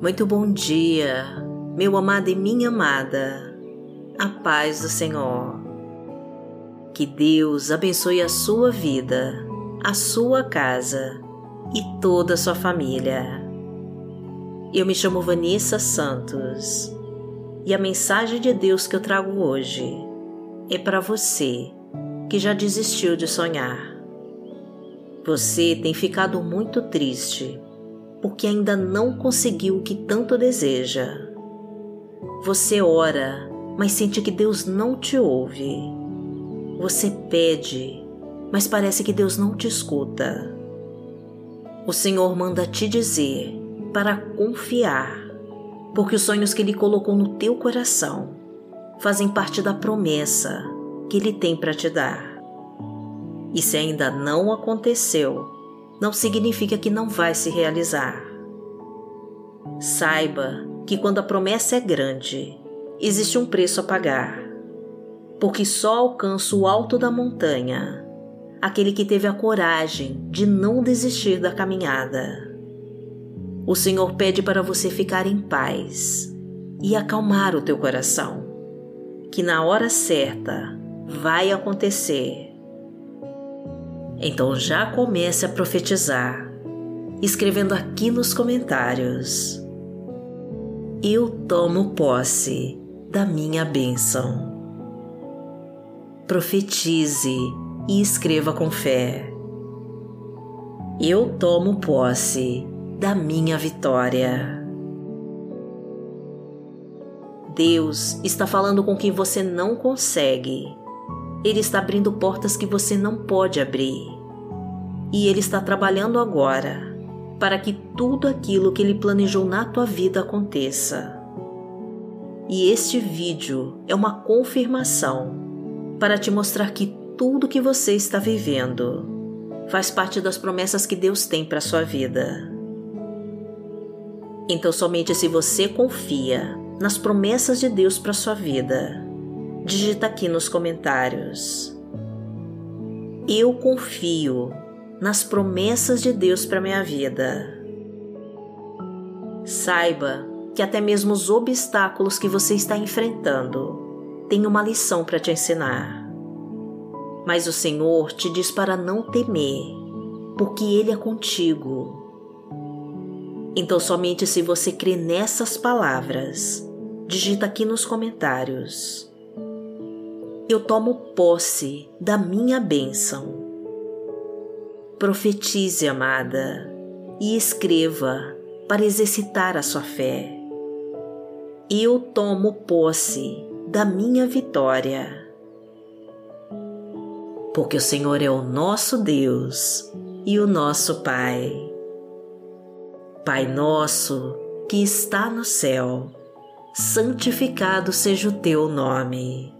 Muito bom dia, meu amado e minha amada. A paz do Senhor. Que Deus abençoe a sua vida, a sua casa e toda a sua família. Eu me chamo Vanessa Santos e a mensagem de Deus que eu trago hoje é para você que já desistiu de sonhar. Você tem ficado muito triste porque ainda não conseguiu o que tanto deseja. Você ora, mas sente que Deus não te ouve. Você pede, mas parece que Deus não te escuta. O Senhor manda te dizer para confiar, porque os sonhos que Ele colocou no teu coração fazem parte da promessa que Ele tem para te dar. E se ainda não aconteceu, não significa que não vai se realizar. Saiba que quando a promessa é grande, existe um preço a pagar, porque só alcança o alto da montanha aquele que teve a coragem de não desistir da caminhada. O Senhor pede para você ficar em paz e acalmar o teu coração, que na hora certa vai acontecer então já comece a profetizar, escrevendo aqui nos comentários. Eu tomo posse da minha bênção. Profetize e escreva com fé. Eu tomo posse da minha vitória. Deus está falando com quem você não consegue ele está abrindo portas que você não pode abrir. E Ele está trabalhando agora para que tudo aquilo que Ele planejou na tua vida aconteça. E este vídeo é uma confirmação para te mostrar que tudo que você está vivendo faz parte das promessas que Deus tem para sua vida. Então, somente se você confia nas promessas de Deus para sua vida, digita aqui nos comentários. Eu confio nas promessas de Deus para minha vida. Saiba que até mesmo os obstáculos que você está enfrentando têm uma lição para te ensinar. Mas o Senhor te diz para não temer, porque Ele é contigo. Então, somente se você crê nessas palavras, digita aqui nos comentários eu tomo posse da minha bênção. Profetize, amada, e escreva para exercitar a sua fé. Eu tomo posse da minha vitória. Porque o Senhor é o nosso Deus e o nosso Pai. Pai nosso que está no céu, santificado seja o teu nome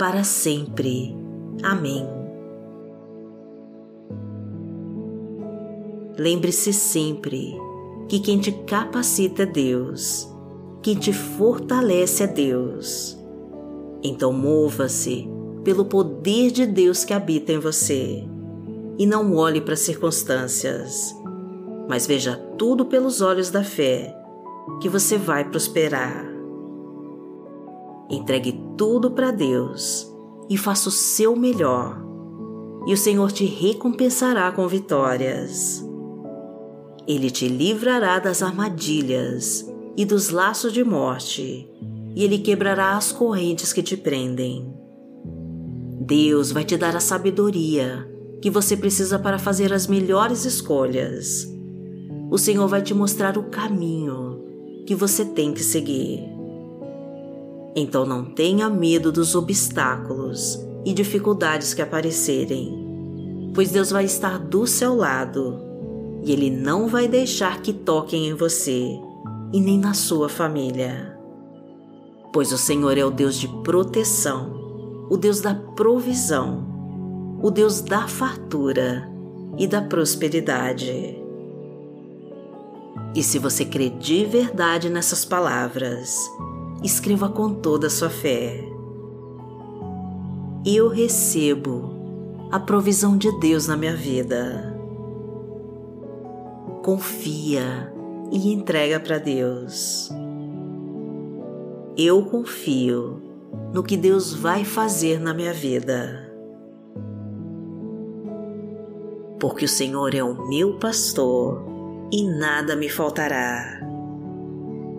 para sempre. Amém. Lembre-se sempre que quem te capacita é Deus, quem te fortalece é Deus. Então mova-se pelo poder de Deus que habita em você e não olhe para as circunstâncias, mas veja tudo pelos olhos da fé, que você vai prosperar. Entregue tudo para Deus e faça o seu melhor, e o Senhor te recompensará com vitórias. Ele te livrará das armadilhas e dos laços de morte, e ele quebrará as correntes que te prendem. Deus vai te dar a sabedoria que você precisa para fazer as melhores escolhas. O Senhor vai te mostrar o caminho que você tem que seguir. Então não tenha medo dos obstáculos e dificuldades que aparecerem, pois Deus vai estar do seu lado e Ele não vai deixar que toquem em você e nem na sua família. Pois o Senhor é o Deus de proteção, o Deus da provisão, o Deus da fartura e da prosperidade. E se você crê de verdade nessas palavras, escreva com toda a sua fé. Eu recebo a provisão de Deus na minha vida. Confia e entrega para Deus. Eu confio no que Deus vai fazer na minha vida. Porque o Senhor é o meu pastor e nada me faltará.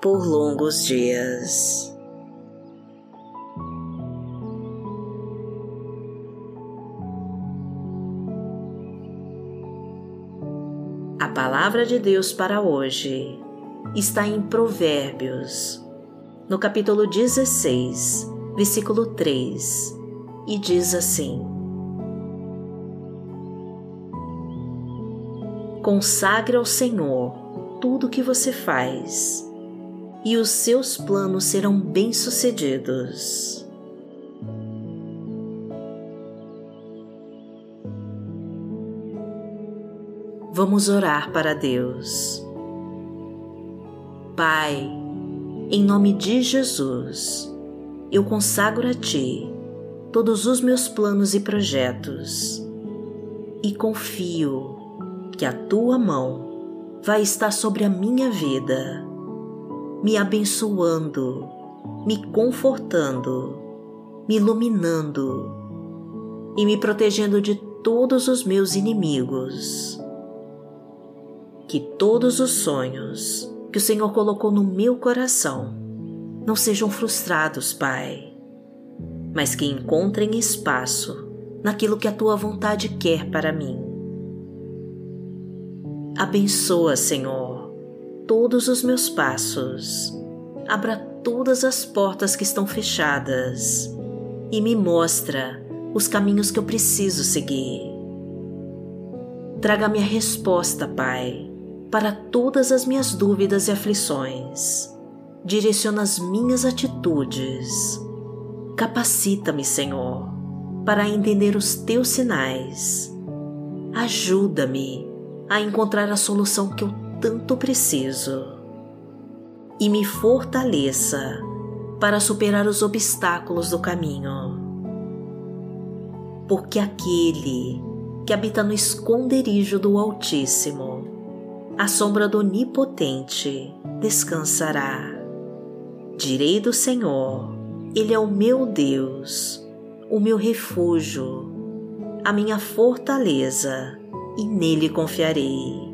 por longos dias. A palavra de Deus para hoje está em Provérbios, no capítulo 16, versículo 3, e diz assim: Consagre ao Senhor tudo o que você faz, e os seus planos serão bem-sucedidos. Vamos orar para Deus. Pai, em nome de Jesus, eu consagro a Ti todos os meus planos e projetos e confio que a Tua mão vai estar sobre a minha vida, me abençoando, me confortando, me iluminando e me protegendo de todos os meus inimigos. Que todos os sonhos que o Senhor colocou no meu coração não sejam frustrados, Pai, mas que encontrem espaço naquilo que a tua vontade quer para mim. Abençoa, Senhor, todos os meus passos, abra todas as portas que estão fechadas e me mostra os caminhos que eu preciso seguir. Traga-me a resposta, Pai para todas as minhas dúvidas e aflições. Direciona as minhas atitudes. Capacita-me, Senhor, para entender os teus sinais. Ajuda-me a encontrar a solução que eu tanto preciso. E me fortaleça para superar os obstáculos do caminho. Porque aquele que habita no esconderijo do Altíssimo a sombra do Onipotente descansará. Direi do Senhor, Ele é o meu Deus, o meu refúgio, a minha fortaleza, e nele confiarei.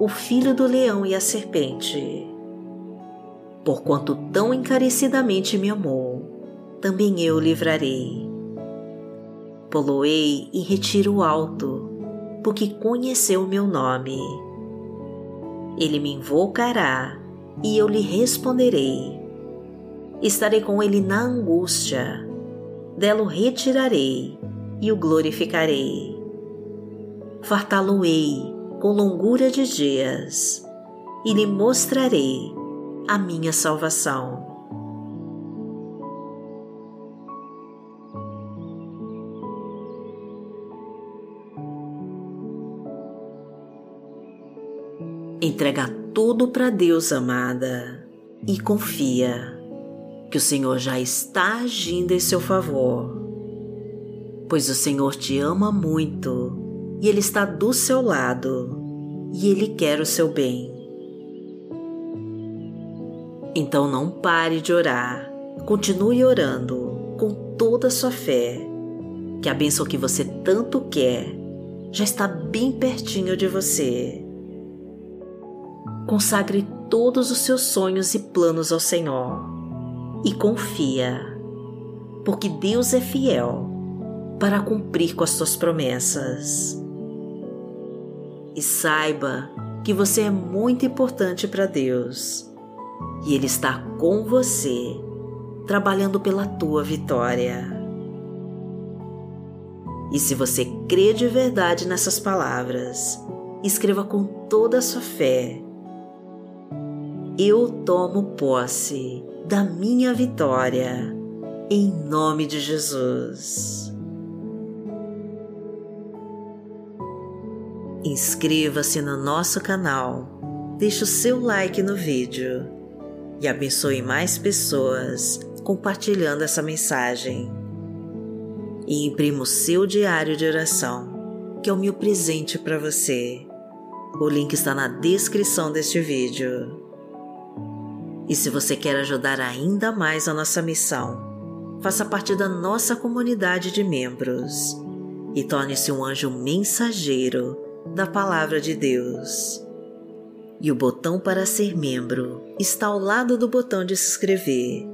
o filho do leão e a serpente. Porquanto tão encarecidamente me amou, também eu livrarei. Poloei em retiro alto, porque conheceu o meu nome. Ele me invocará e eu lhe responderei. Estarei com ele na angústia, dela o retirarei e o glorificarei. Fartá-lo-ei com longura de dias e lhe mostrarei a minha salvação. Entrega tudo para Deus, amada, e confia que o Senhor já está agindo em seu favor. Pois o Senhor te ama muito e Ele está do seu lado e Ele quer o seu bem. Então não pare de orar, continue orando com toda a sua fé, que a bênção que você tanto quer já está bem pertinho de você. Consagre todos os seus sonhos e planos ao Senhor e confia, porque Deus é fiel para cumprir com as suas promessas. E saiba que você é muito importante para Deus e Ele está com você, trabalhando pela tua vitória. E se você crê de verdade nessas palavras, escreva com toda a sua fé eu tomo posse da minha vitória, em nome de Jesus. Inscreva-se no nosso canal, deixe o seu like no vídeo e abençoe mais pessoas compartilhando essa mensagem. E imprima o seu diário de oração, que é o meu presente para você. O link está na descrição deste vídeo. E se você quer ajudar ainda mais a nossa missão, faça parte da nossa comunidade de membros e torne-se um anjo mensageiro da Palavra de Deus. E o botão para ser membro está ao lado do botão de se inscrever.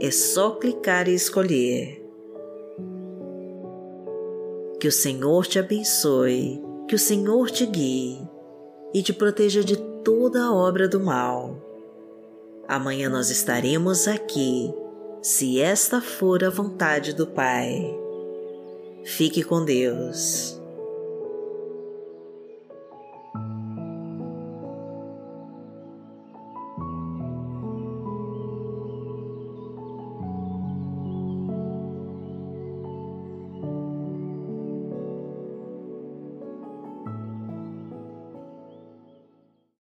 É só clicar e escolher. Que o Senhor te abençoe, que o Senhor te guie e te proteja de toda a obra do mal Amanhã nós estaremos aqui, se esta for a vontade do Pai. Fique com Deus.